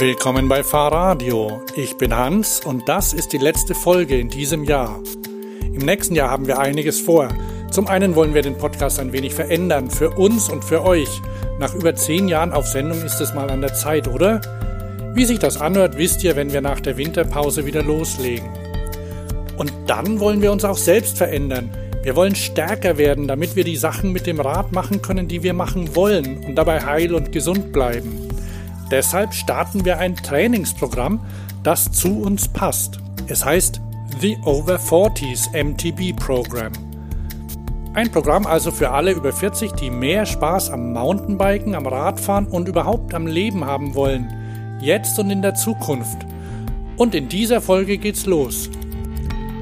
Willkommen bei Fahrradio. Ich bin Hans und das ist die letzte Folge in diesem Jahr. Im nächsten Jahr haben wir einiges vor. Zum einen wollen wir den Podcast ein wenig verändern, für uns und für euch. Nach über zehn Jahren auf Sendung ist es mal an der Zeit, oder? Wie sich das anhört, wisst ihr, wenn wir nach der Winterpause wieder loslegen. Und dann wollen wir uns auch selbst verändern. Wir wollen stärker werden, damit wir die Sachen mit dem Rad machen können, die wir machen wollen und dabei heil und gesund bleiben. Deshalb starten wir ein Trainingsprogramm, das zu uns passt. Es heißt The Over 40s MTB Program. Ein Programm also für alle über 40, die mehr Spaß am Mountainbiken, am Radfahren und überhaupt am Leben haben wollen. Jetzt und in der Zukunft. Und in dieser Folge geht's los.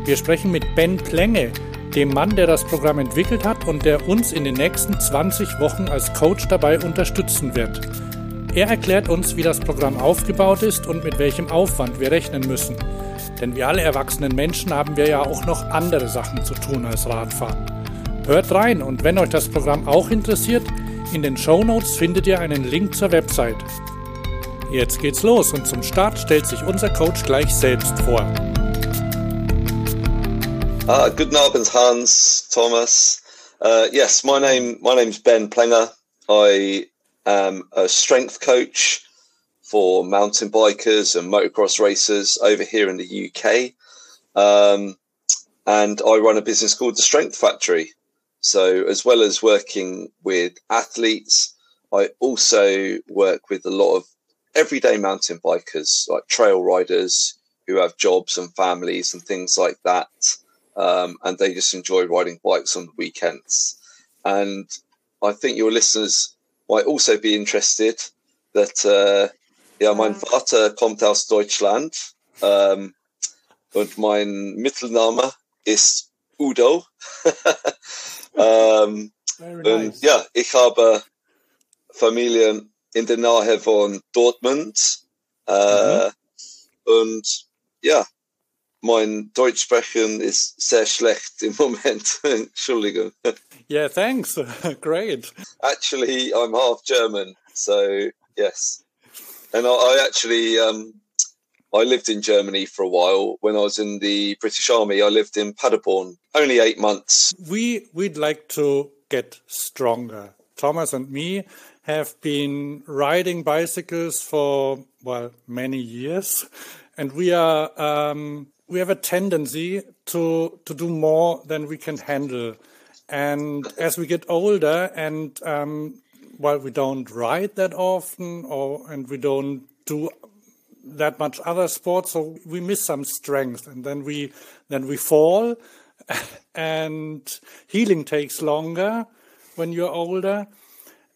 Wir sprechen mit Ben Plenge, dem Mann, der das Programm entwickelt hat und der uns in den nächsten 20 Wochen als Coach dabei unterstützen wird. Er erklärt uns, wie das Programm aufgebaut ist und mit welchem Aufwand wir rechnen müssen. Denn wie alle erwachsenen Menschen haben wir ja auch noch andere Sachen zu tun als Radfahren. Hört rein und wenn euch das Programm auch interessiert, in den Show Notes findet ihr einen Link zur Website. Jetzt geht's los und zum Start stellt sich unser Coach gleich selbst vor. Uh, guten Abend, Hans, Thomas. Uh, yes, my name my name's Ben Plenger. I am a strength coach for mountain bikers and motocross racers over here in the UK. Um, and I run a business called the Strength Factory. So, as well as working with athletes, I also work with a lot of everyday mountain bikers, like trail riders who have jobs and families and things like that. Um, and they just enjoy riding bikes on the weekends. And I think your listeners might also be interested that uh, ja, mein Vater kommt aus Deutschland ähm, und mein Mittelname ist Udo. ähm, nice. Und ja, ich habe Familien in der Nähe von Dortmund äh, mhm. und ja, mein Deutsch sprechen ist sehr schlecht im Moment. Entschuldigung. Yeah, thanks. Great. Actually, I'm half German, so yes. And I, I actually um, I lived in Germany for a while. When I was in the British Army, I lived in Paderborn, only eight months. We we'd like to get stronger. Thomas and me have been riding bicycles for well many years, and we are um, we have a tendency to to do more than we can handle. And as we get older, and um, while we don't ride that often, or and we don't do that much other sports, so we miss some strength, and then we then we fall, and healing takes longer when you're older.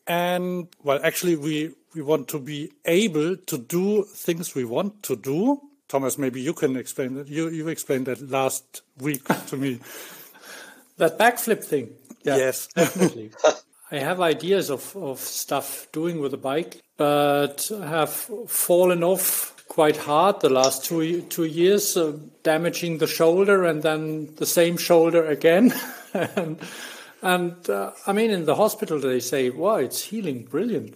And well, actually, we we want to be able to do things we want to do Thomas, maybe you can explain that. You, you explained that last week to me. That backflip thing. Yeah, yes, definitely. I have ideas of, of stuff doing with a bike, but have fallen off quite hard the last two two years, uh, damaging the shoulder and then the same shoulder again. and and uh, I mean, in the hospital they say, "Wow, it's healing brilliant."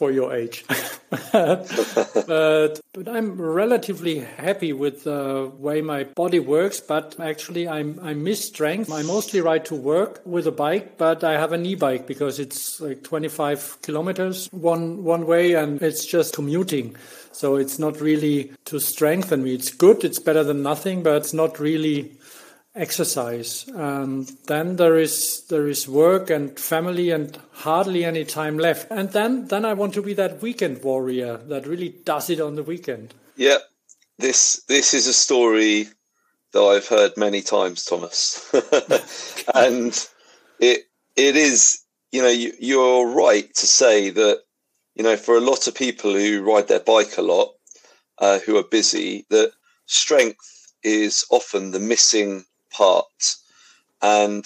For your age. but, but I'm relatively happy with the way my body works. But actually, I'm, I miss strength. I mostly ride to work with a bike, but I have an e-bike because it's like 25 kilometers one one way, and it's just commuting. So it's not really to strengthen me. It's good. It's better than nothing, but it's not really exercise. And then there is there is work and family and hardly any time left. And then then I want to be that weekend warrior that really does it on the weekend. Yeah, this this is a story that I've heard many times, Thomas, and it it is you know you, you're right to say that you know for a lot of people who ride their bike a lot, uh, who are busy, that strength is often the missing part. And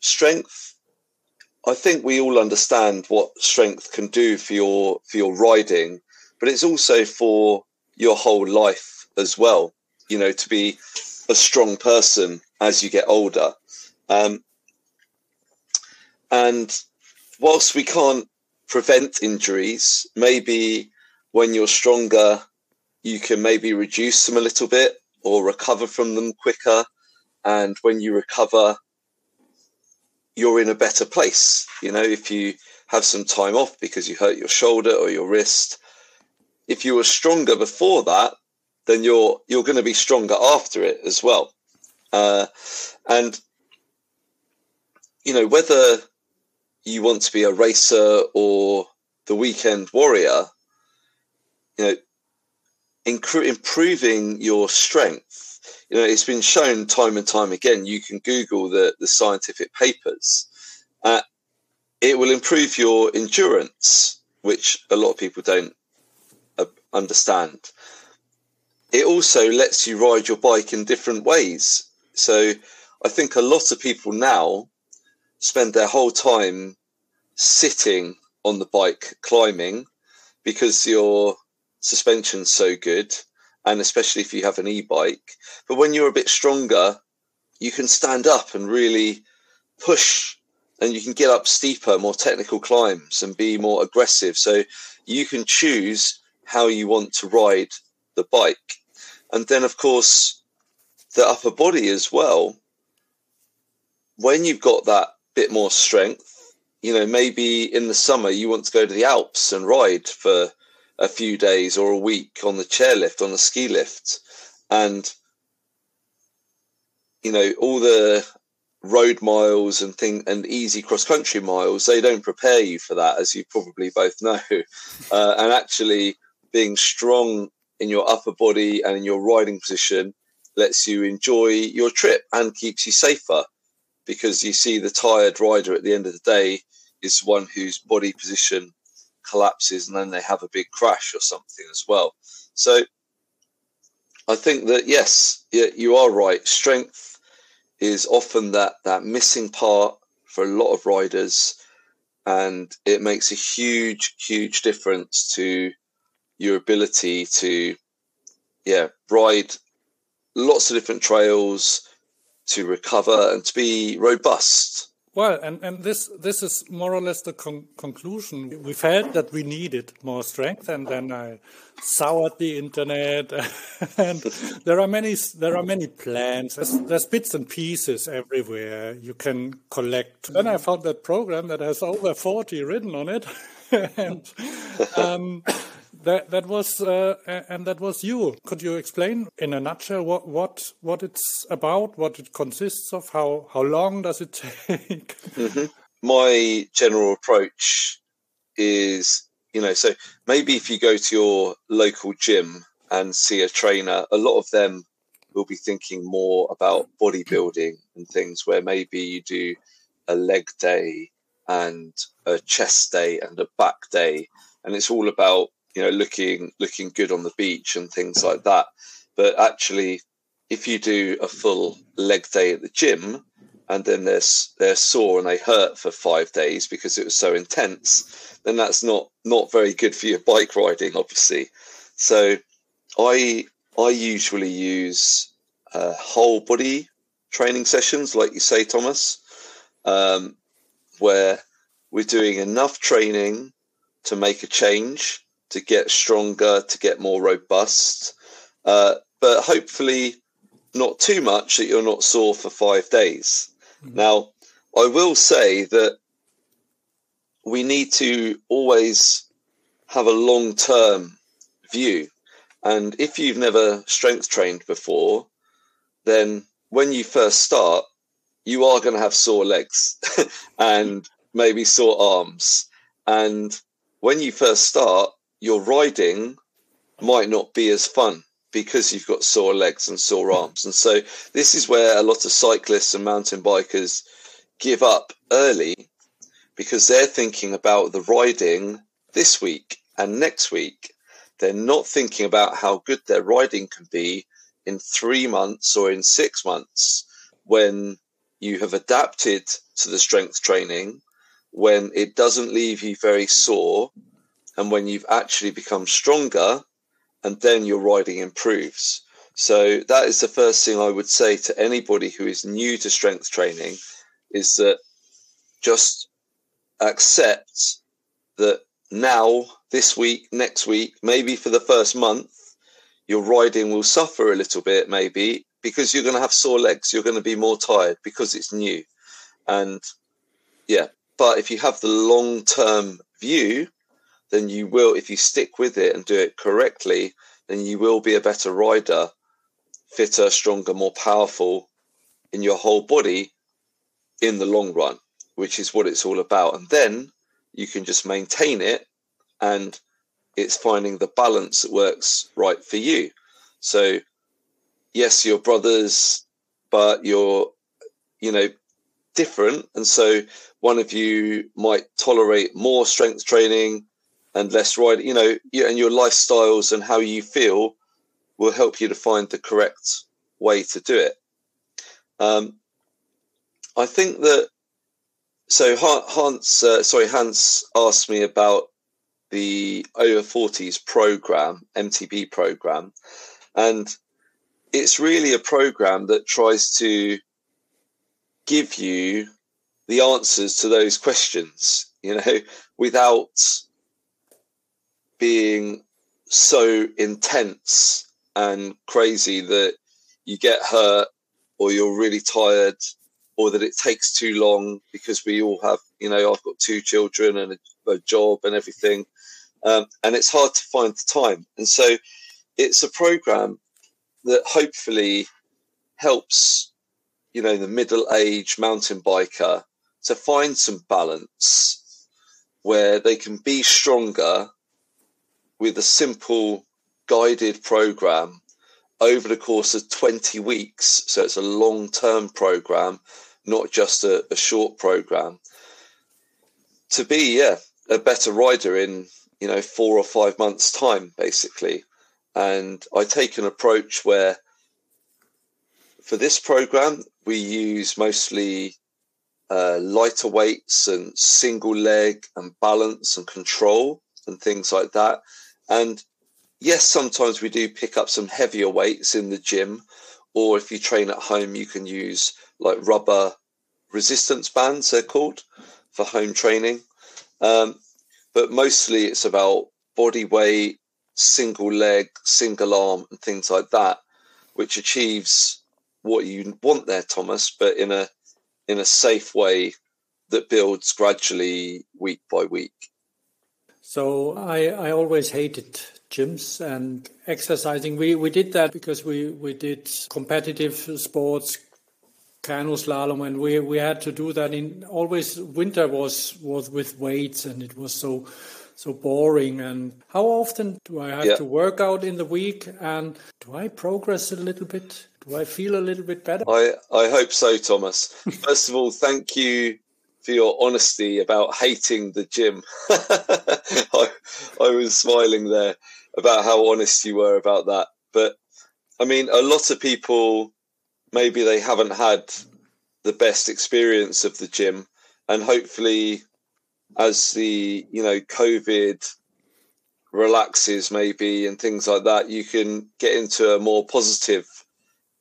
strength, I think we all understand what strength can do for your for your riding, but it's also for your whole life as well. You know, to be a strong person as you get older. Um, and whilst we can't prevent injuries, maybe when you're stronger, you can maybe reduce them a little bit or recover from them quicker. And when you recover, you're in a better place. You know, if you have some time off because you hurt your shoulder or your wrist, if you were stronger before that, then you're you're going to be stronger after it as well. Uh, and you know whether you want to be a racer or the weekend warrior, you know, improving your strength. You know, it's been shown time and time again. You can Google the the scientific papers. Uh, it will improve your endurance, which a lot of people don't uh, understand. It also lets you ride your bike in different ways. So I think a lot of people now spend their whole time sitting on the bike climbing because your suspension's so good and especially if you have an e-bike. But when you're a bit stronger you can stand up and really push and you can get up steeper more technical climbs and be more aggressive. So you can choose how you want to ride the bike. And then of course the upper body as well. When you've got that bit more strength you know, maybe in the summer you want to go to the Alps and ride for a few days or a week on the chairlift, on the ski lift. And, you know, all the road miles and thing and easy cross country miles, they don't prepare you for that, as you probably both know. Uh, and actually being strong in your upper body and in your riding position lets you enjoy your trip and keeps you safer because you see the tired rider at the end of the day is one whose body position collapses and then they have a big crash or something as well. So I think that yes, you are right. Strength is often that that missing part for a lot of riders, and it makes a huge, huge difference to your ability to, yeah, ride lots of different trails, to recover and to be robust. Well, and, and this this is more or less the con conclusion. We felt that we needed more strength, and then I soured the internet, and there are many there are many plans. There's, there's, bits and pieces everywhere you can collect. Then I found that program that has over forty written on it, and um, that that was uh, and that was you. Could you explain in a nutshell what what what it's about, what it consists of, how how long does it take? Mm -hmm. My general approach is, you know, so maybe if you go to your local gym and see a trainer, a lot of them will be thinking more about bodybuilding and things where maybe you do a leg day and a chest day and a back day and it's all about you know, looking looking good on the beach and things like that. But actually, if you do a full leg day at the gym and then they're they're sore and they hurt for five days because it was so intense, then that's not not very good for your bike riding, obviously. So, I I usually use uh, whole body training sessions, like you say, Thomas, um, where we're doing enough training to make a change to get stronger, to get more robust, uh, but hopefully not too much that you're not sore for five days. Mm-hmm. Now, I will say that we need to always have a long term view. And if you've never strength trained before, then when you first start, you are going to have sore legs and maybe sore arms. And when you first start, your riding might not be as fun because you've got sore legs and sore arms. And so this is where a lot of cyclists and mountain bikers give up early because they're thinking about the riding this week and next week. They're not thinking about how good their riding can be in three months or in six months when you have adapted to the strength training, when it doesn't leave you very sore, and when you've actually become stronger and then your riding improves. So that is the first thing I would say to anybody who is new to strength training is that just accept that now, this week, next week, maybe for the first month, your riding will suffer a little bit, maybe because you're going to have sore legs. You're going to be more tired because it's new. And yeah, but if you have the long term view, then you will, if you stick with it and do it correctly, then you will be a better rider, fitter, stronger, more powerful in your whole body in the long run, which is what it's all about. And then you can just maintain it and it's finding the balance that works right for you. So, yes, you're brothers, but you're, you know, different. And so one of you might tolerate more strength training and less riding, you know, and your lifestyles and how you feel will help you to find the correct way to do it. Um, I think that so Hans, uh, sorry, Hans asked me about the over 40s program, MTB program, and it's really a program that tries to give you the answers to those questions, you know, without being so intense and crazy that you get hurt or you're really tired or that it takes too long because we all have, you know, I've got two children and a, a job and everything. Um, and it's hard to find the time. And so it's a program that hopefully helps, you know, the middle aged mountain biker to find some balance where they can be stronger with a simple guided program over the course of 20 weeks. So it's a long term program not just a, a short program. To be, yeah, a better rider in you know four or five months' time, basically. And I take an approach where, for this program, we use mostly uh, lighter weights and single leg and balance and control and things like that. And yes, sometimes we do pick up some heavier weights in the gym, or if you train at home, you can use like rubber resistance bands, they're called, for home training. Um, but mostly it's about body weight, single leg, single arm, and things like that, which achieves what you want there, Thomas, but in a in a safe way that builds gradually week by week. So I, I always hated gyms and exercising. We we did that because we, we did competitive sports, canoe slalom, and we we had to do that in always winter was was with weights, and it was so so boring. And how often do I have yeah. to work out in the week? And do I progress a little bit? Do I feel a little bit better? I I hope so, Thomas. First of all, thank you for your honesty about hating the gym. I, I was smiling there about how honest you were about that. But I mean, a lot of people maybe they haven't had the best experience of the gym, and hopefully, as the you know COVID relaxes maybe and things like that, you can get into a more positive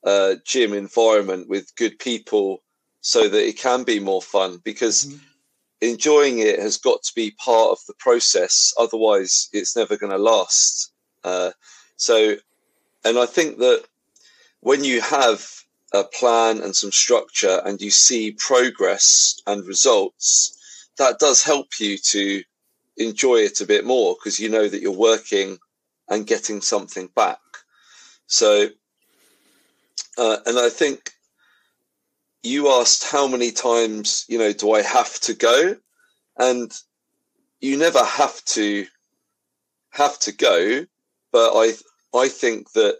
uh, gym environment with good people, so that it can be more fun because. Mm-hmm enjoying it has got to be part of the process otherwise it's never going to last uh, so and i think that when you have a plan and some structure and you see progress and results, that does help you to enjoy it a bit more because you know that you're working and getting something back. So, uh, and I think you asked how many times, you know, do I have to go? And you never have to have to go, but I I think that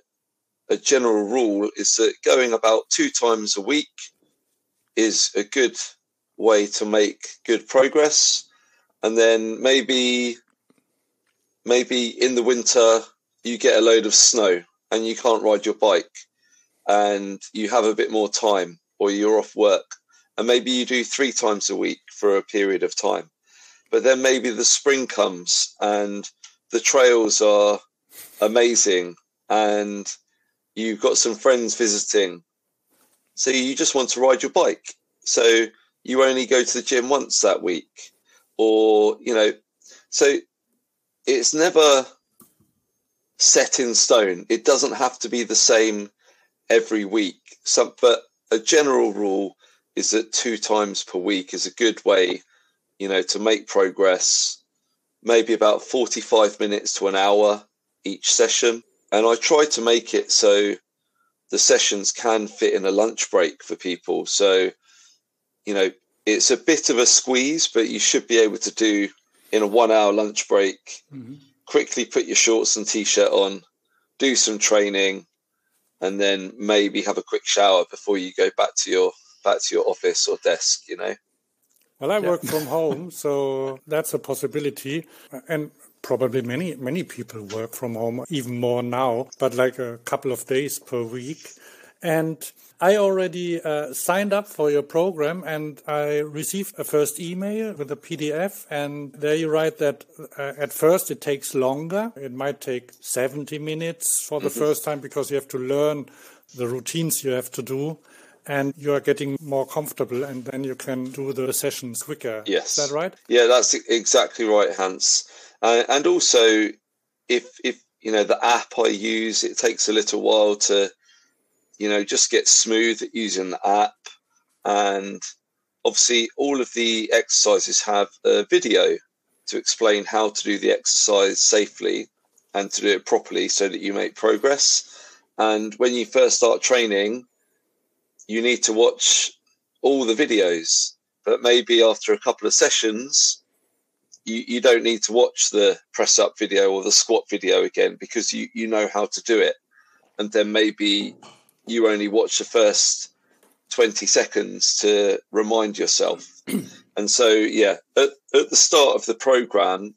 a general rule is that going about two times a week is a good way to make good progress. And then maybe, maybe in the winter, you get a load of snow and you can't ride your bike and you have a bit more time or you're off work. And maybe you do three times a week for a period of time. But then maybe the spring comes and the trails are amazing and you've got some friends visiting, so you just want to ride your bike. So you only go to the gym once that week, or you know, so it's never set in stone. It doesn't have to be the same every week. Some, but a general rule is that two times per week is a good way, you know, to make progress. Maybe about 45 minutes to an hour each session. And I try to make it so the sessions can fit in a lunch break for people. So, you know, it's a bit of a squeeze, but you should be able to do in a one hour lunch break, mm-hmm. quickly put your shorts and t shirt on, do some training, and then maybe have a quick shower before you go back to your back to your office or desk, you know. Well, I work from home, so that's a possibility. And probably many many people work from home even more now but like a couple of days per week and I already uh, signed up for your program and I received a first email with a PDF. And there you write that uh, at first it takes longer. It might take 70 minutes for the mm -hmm. first time because you have to learn the routines you have to do. And you are getting more comfortable, and then you can do the sessions quicker. Yes. Is that right? Yeah, that's exactly right, Hans. Uh, and also, if if you know the app I use, it takes a little while to you know, just get smooth using the app. And obviously, all of the exercises have a video to explain how to do the exercise safely and to do it properly so that you make progress. And when you first start training, you need to watch all the videos, but maybe after a couple of sessions, you, you don't need to watch the press up video or the squat video again because you, you know how to do it. And then maybe you only watch the first 20 seconds to remind yourself. and so, yeah, at, at the start of the program,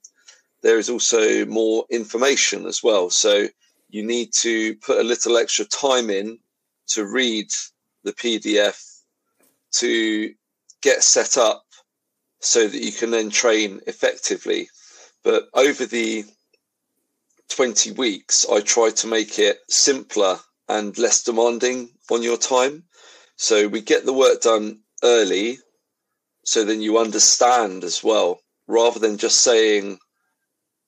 there is also more information as well. So you need to put a little extra time in to read the PDF to get set up so that you can then train effectively. But over the 20 weeks, I try to make it simpler and less demanding on your time. So we get the work done early so then you understand as well, rather than just saying,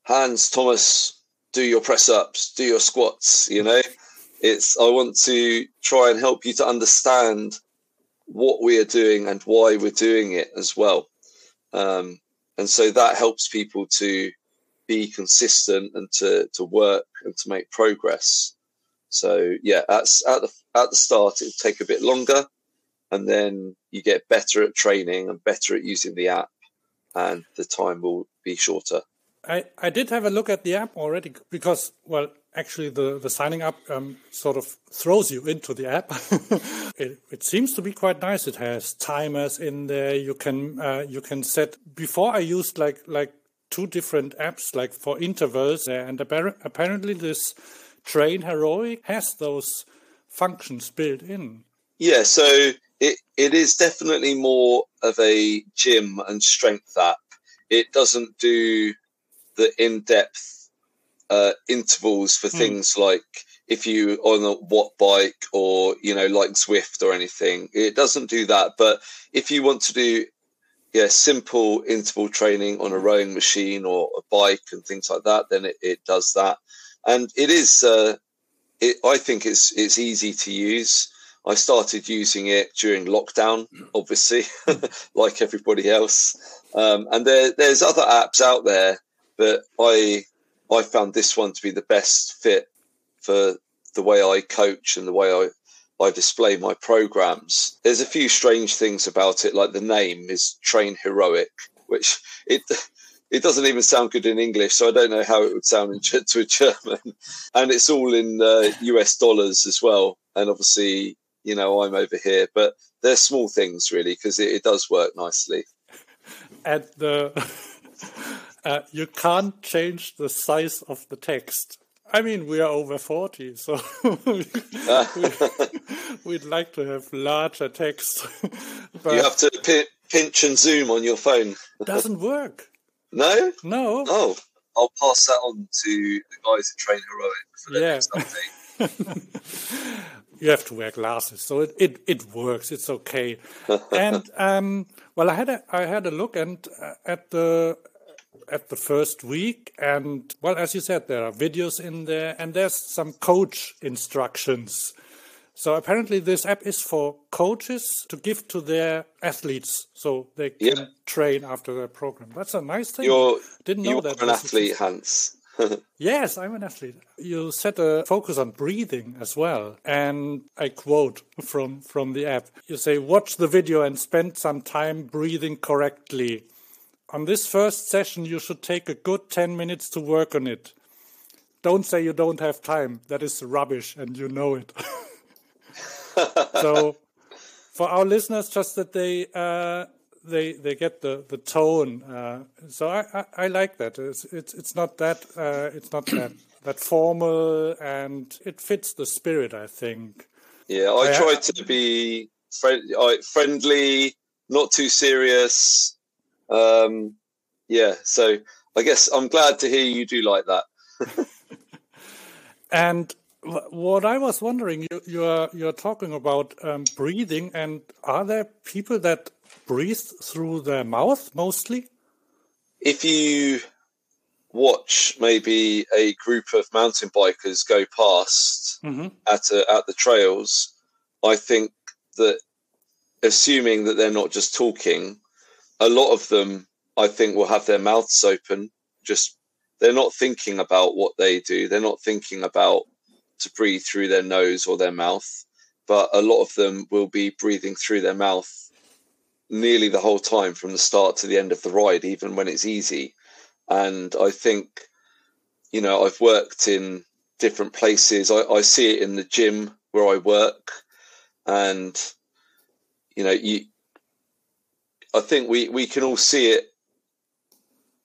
Hans, Thomas, do your press ups, do your squats, you know? It's, I want to try and help you to understand what we are doing and why we're doing it as well. Um, and so that helps people to be consistent and to, to work and to make progress. So yeah, at, at the at the start it'll take a bit longer, and then you get better at training and better at using the app, and the time will be shorter. I, I did have a look at the app already because well actually the, the signing up um, sort of throws you into the app. it, it seems to be quite nice. It has timers in there. You can uh, you can set. Before I used like like two different apps like for intervals and apparently this TrainHeroic has those functions built in. Yeah, so it, it is definitely more of a gym and strength app. It doesn't do the in depth uh, intervals for mm. things like if you on a Wattbike or you know like Zwift or anything. It doesn't do that. But if you want to do yeah simple interval training on a rowing machine or a bike and things like that, then it, it does that and it is. Uh, it, I think it's it's easy to use. I started using it during lockdown, obviously, like everybody else. Um, and there, there's other apps out there, but I I found this one to be the best fit for the way I coach and the way I I display my programs. There's a few strange things about it, like the name is TrainHeroic, which it it doesn't even sound good in English, so I don't know how it would sound in, to a German. And it's all in uh, US dollars as well. And obviously, you know, I'm over here, but they're small things really because it, it, does work nicely. And the uh, you can't change the size of the text. I mean, we are over 40, so we, would like to have larger text. but you have to pinch and zoom on your phone. It doesn't work. No? No. Oh, I'll pass that on to the guys at Train Heroic for the yeah. next update. you have to wear glasses, so it, it, it works. It's okay. and um, well, I had a I had a look and uh, at the at the first week. And well, as you said, there are videos in there and there's some coach instructions. So apparently, this app is for coaches to give to their athletes so they can yeah. train after their program. That's a nice thing. You're, Didn't know you're that. You're an athlete, Hans. yes, I'm an athlete. You set a focus on breathing as well. And I quote from, from the app you say, watch the video and spend some time breathing correctly. On this first session, you should take a good 10 minutes to work on it. Don't say you don't have time. That is rubbish, and you know it. so, for our listeners, just that they uh, they they get the the tone. Uh, so I, I, I like that. It's it's it's not that uh, it's not that that formal, and it fits the spirit. I think. Yeah, I, I try to be friend, friendly, not too serious. Um, yeah, so I guess I'm glad to hear you do like that. and what I was wondering, you, you're you're talking about um, breathing, and are there people that breathe through their mouth mostly? If you watch maybe a group of mountain bikers go past mm-hmm. at a, at the trails, I think that assuming that they're not just talking, a lot of them I think will have their mouths open. Just they're not thinking about what they do. They're not thinking about to breathe through their nose or their mouth, but a lot of them will be breathing through their mouth nearly the whole time from the start to the end of the ride, even when it's easy. And I think, you know, I've worked in different places. I, I see it in the gym where I work, and you know, you. I think we we can all see it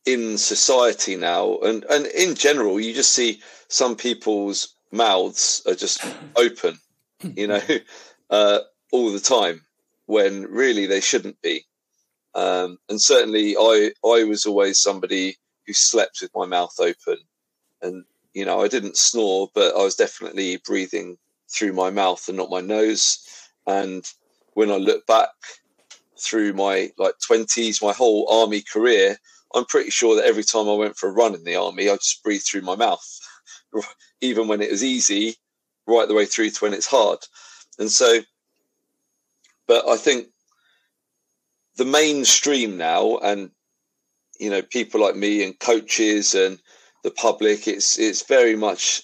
in society now, and and in general, you just see some people's mouths are just open, you know, uh, all the time when really they shouldn't be. Um, and certainly, I I was always somebody who slept with my mouth open, and you know, I didn't snore, but I was definitely breathing through my mouth and not my nose. And when I look back through my like twenties, my whole army career, I'm pretty sure that every time I went for a run in the army, I just breathed through my mouth even when it was easy, right the way through to when it's hard. And so, but I think the mainstream now, and you know, people like me and coaches and the public, it's it's very much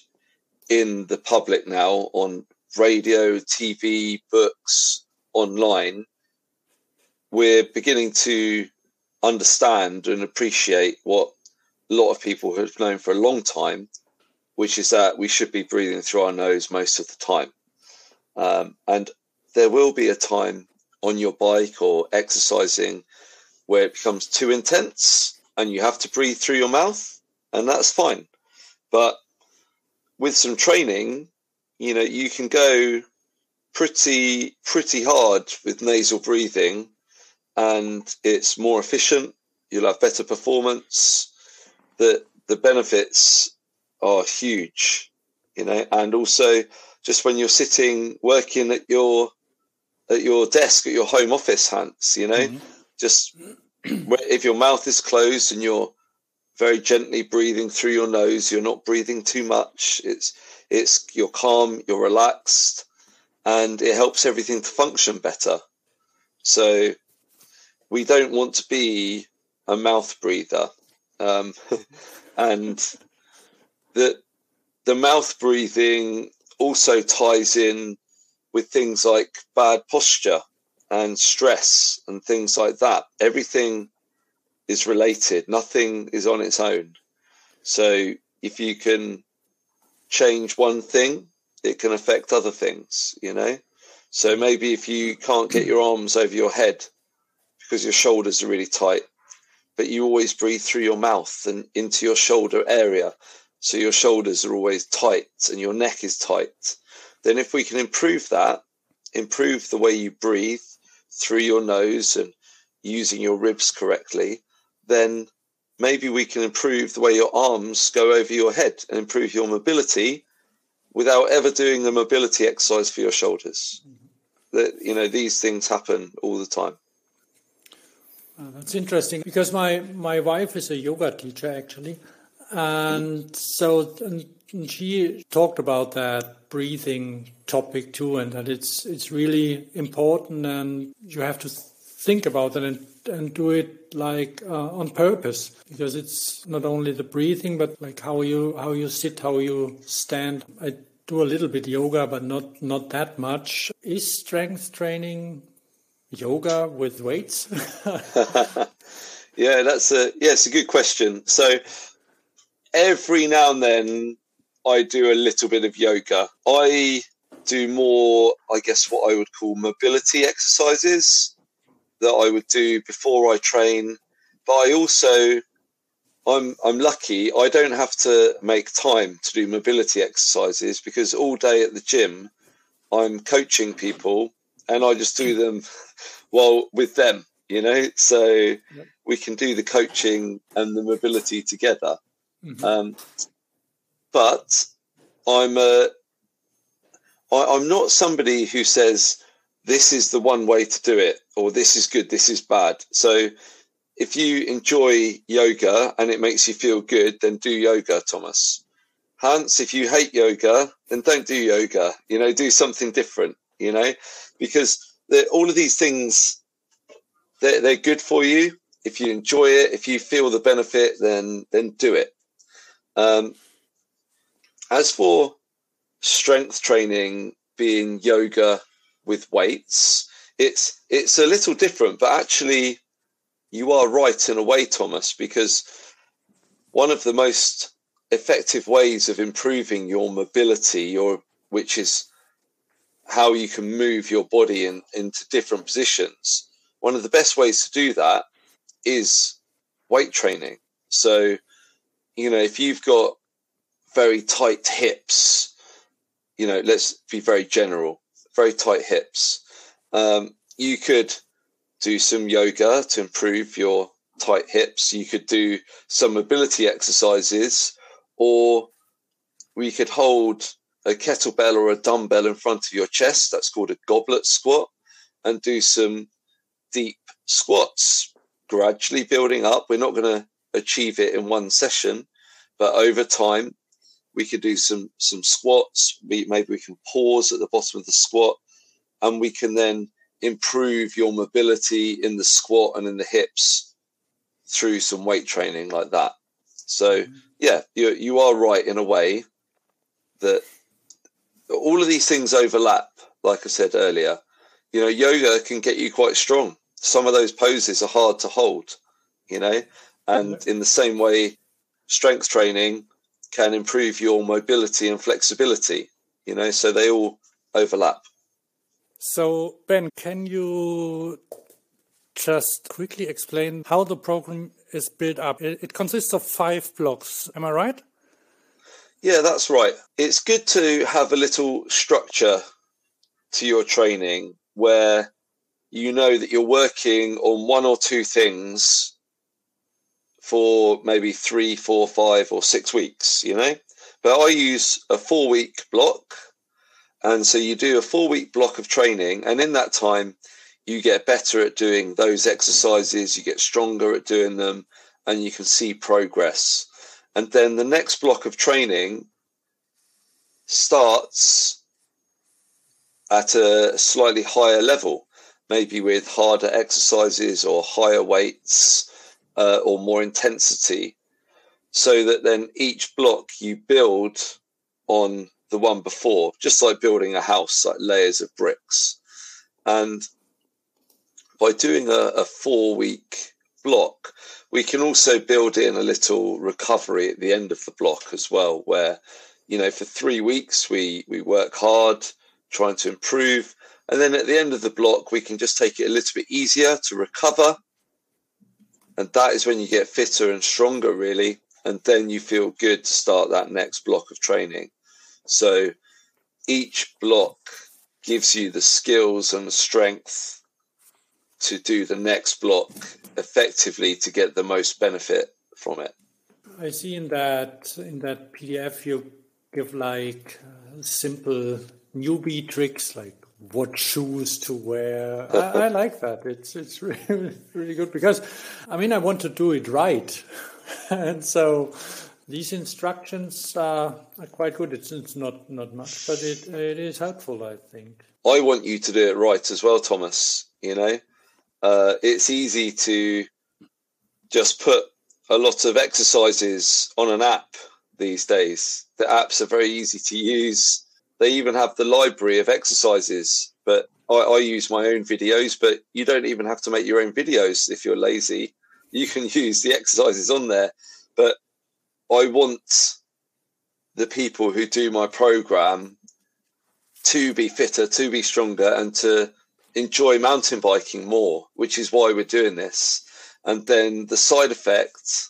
in the public now on radio, TV, books, online. We're beginning to understand and appreciate what a lot of people have known for a long time which is that we should be breathing through our nose most of the time. Um, and there will be a time on your bike or exercising where it becomes too intense and you have to breathe through your mouth, and that's fine. But with some training, you know, you can go pretty pretty hard with nasal breathing and it's more efficient you'll have better performance the the benefits are huge, you know, and also just when you're sitting working at your at your desk at your home office, Hans, you know, mm-hmm. just if your mouth is closed and you're very gently breathing through your nose, you're not breathing too much. It's it's you're calm, you're relaxed, and it helps everything to function better. So we don't want to be a mouth breather. Um, and that the mouth breathing also ties in with things like bad posture and stress and things like that. Everything is related, nothing is on its own. So if you can change one thing, it can affect other things, you know? So maybe if you can't get your arms over your head because your shoulders are really tight, but you always breathe through your mouth and into your shoulder area, so your shoulders are always tight and your neck is tight, then if we can improve that, improve the way you breathe through your nose and using your ribs correctly, then maybe we can improve the way your arms go over your head and improve your mobility without ever doing the mobility exercise for your shoulders. Mm-hmm. That you know these things happen all the time. Uh, that's interesting because my, my wife is a yoga teacher actually. And so and she talked about that breathing topic too, and that it's it's really important, and you have to think about it and, and do it like uh, on purpose because it's not only the breathing, but like how you how you sit, how you stand. I do a little bit yoga, but not not that much. Is strength training yoga with weights? yeah, that's a yeah, it's a good question. So every now and then I do a little bit of yoga. I do more, I guess, what I would call mobility exercises that I would do before I train. But I also, I'm I'm lucky. I don't have to make time to do mobility exercises because all day at the gym, I'm coaching people, and I just do them well with them. You know, so we can do the coaching and the mobility together. Mm-hmm. Um, but I'm a, I, I'm not somebody who says this is the one way to do it or this is good, this is bad. So if you enjoy yoga and it makes you feel good, then do yoga, Thomas. Hans, if you hate yoga, then don't do yoga. You know, do something different. You know, because all of these things they're, they're good for you. If you enjoy it, if you feel the benefit, then then do it. Um, as for strength training being yoga with weights, it's it's a little different, but actually you are right in a way, Thomas, because one of the most effective ways of improving your mobility, your which is how you can move your body in, into different positions. One of the best ways to do that is weight training. So you know, if you've got very tight hips, you know, let's be very general, very tight hips, um, you could do some yoga to improve your tight hips. You could do some mobility exercises, or we could hold a kettlebell or a dumbbell in front of your chest. That's called a goblet squat, and do some deep squats, gradually building up. We're not going to achieve it in one session, but over time we could do some some squats. We, maybe we can pause at the bottom of the squat, and we can then improve your mobility in the squat and in the hips through some weight training like that. So mm-hmm. yeah, you you are right in a way that all of these things overlap. Like I said earlier, you know, yoga can get you quite strong. Some of those poses are hard to hold, you know, and in the same way, strength training can improve your mobility and flexibility, you know, so they all overlap. So, Ben, can you just quickly explain how the program is built up? It, it consists of five blocks, am I right? Yeah, that's right. It's good to have a little structure to your training where you know that you're working on one or two things for maybe three, four, five, or six weeks, you know. But I use a four week block. And so you do a four week block of training. And in that time, you get better at doing those exercises, you get stronger at doing them, and you can see progress. And then the next block of training starts at a slightly higher level, maybe with harder exercises or higher weights uh, or more intensity, so that then each block you build on the one before, just like building a house, like layers of bricks. And by doing a, a four week block, we can also build in a little recovery at the end of the block as well, where, you know, for three weeks we, we work hard trying to improve. And then at the end of the block, we can just take it a little bit easier to recover and that is when you get fitter and stronger really and then you feel good to start that next block of training. So each block gives you the skills and the strength to do the next block effectively to get the most benefit from it. I see in that in that pdf you give like uh, simple newbie tricks like what shoes to wear. I, I, like that. It's it's really really good because, I mean, I want to do it right, and so these instructions are, are quite good. It's, it's not not much, but it it is helpful. I think. I want you to do it right as well, Thomas. You know, uh, it's easy to just put a lot of exercises on an app these days. The apps are very easy to use. They even have the library of exercises, but I, I, use my own videos. But you don't even have to make your own videos if you're lazy. You can use the exercises on there. But I want the people who do my program to be fitter, to be stronger, and to enjoy mountain biking more, which is why we're doing this. And then the side effect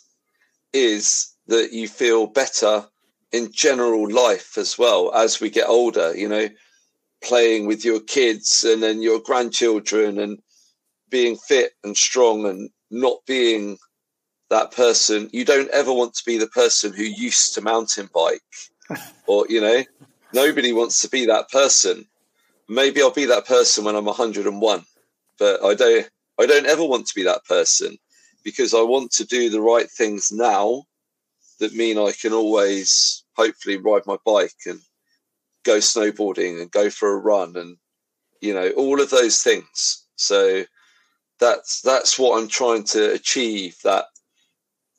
is that you feel better in general life as well as we get older, you know, playing with your kids and then your grandchildren and being fit and strong and not being that person. You don't ever want to be the person who used to mountain bike or, you know, nobody wants to be that person. Maybe I'll be that person when I'm 101, but I don't, I don't ever want to be that person because I want to do the right things now that mean I can always hopefully ride my bike and go snowboarding and go for a run and you know all of those things. So that's that's what I'm trying to achieve that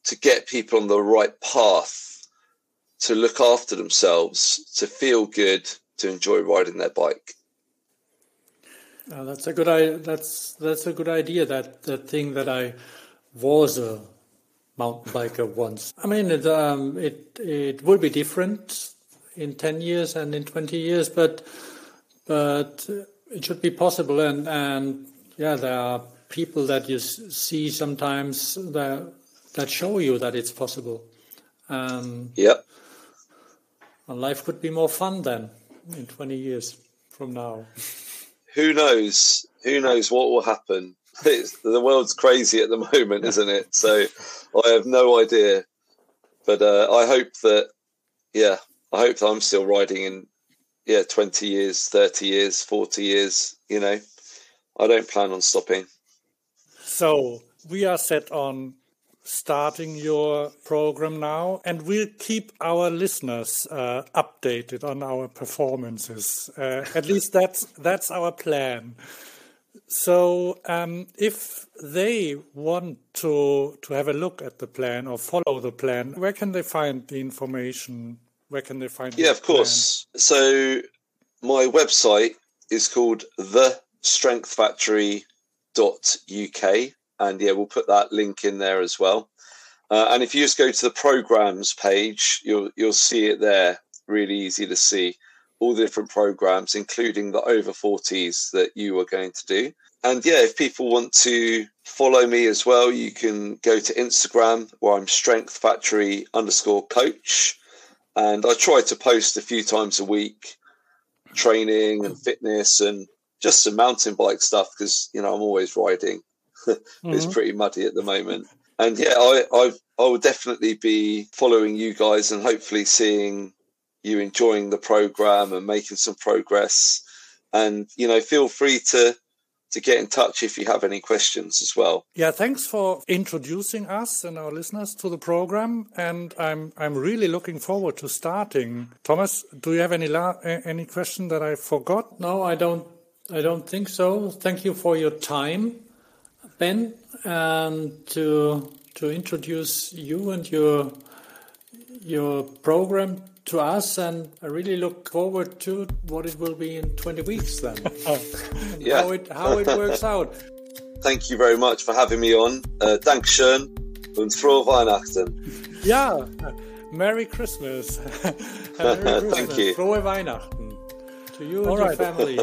to get people on the right path to look after themselves, to feel good, to enjoy riding their bike. Uh, that's a good. That's that's a good idea. That that thing that I was a mountain biker once. I mean, it, um, it, it will be different in 10 years and in 20 years, but, but it should be possible. And, and yeah, there are people that you see sometimes that, that show you that it's possible. Um, yep. And life could be more fun then in 20 years from now. Who knows? Who knows what will happen? It's, the world's crazy at the moment, isn't it? So I have no idea. But uh, I hope that, yeah, I hope that I'm still riding in, yeah, 20 years, 30 years, 40 years. You know, I don't plan on stopping. So we are set on starting your program now, and we'll keep our listeners uh, updated on our performances. Uh, at least that's that's our plan. So, um, if they want to to have a look at the plan or follow the plan, where can they find the information? Where can they find? Yeah, of course. Plan? So, my website is called thestrengthfactory.uk, and yeah, we'll put that link in there as well. Uh, and if you just go to the programs page, you'll you'll see it there. Really easy to see all the different programs, including the over 40s that you are going to do. And yeah, if people want to follow me as well, you can go to Instagram where I'm Strength Factory underscore coach. And I try to post a few times a week training and fitness and just some mountain bike stuff because, you know, I'm always riding. mm-hmm. It's pretty muddy at the moment. And yeah, I, I, I will definitely be following you guys and hopefully seeing you enjoying the program and making some progress. And you know, feel free to to get in touch if you have any questions as well. Yeah, thanks for introducing us and our listeners to the program. And I'm I'm really looking forward to starting. Thomas, do you have any la- any question that I forgot? No, I don't. I don't think so. Thank you for your time, Ben, and to to introduce you and your your program to us, and I really look forward to what it will be in 20 weeks then. yeah. How it, how it works out. Thank you very much for having me on. Uh, Dankeschön und frohe Weihnachten. Yeah, Merry Christmas. Merry Christmas. Thank you. Frohe Weihnachten to you and All your right. family.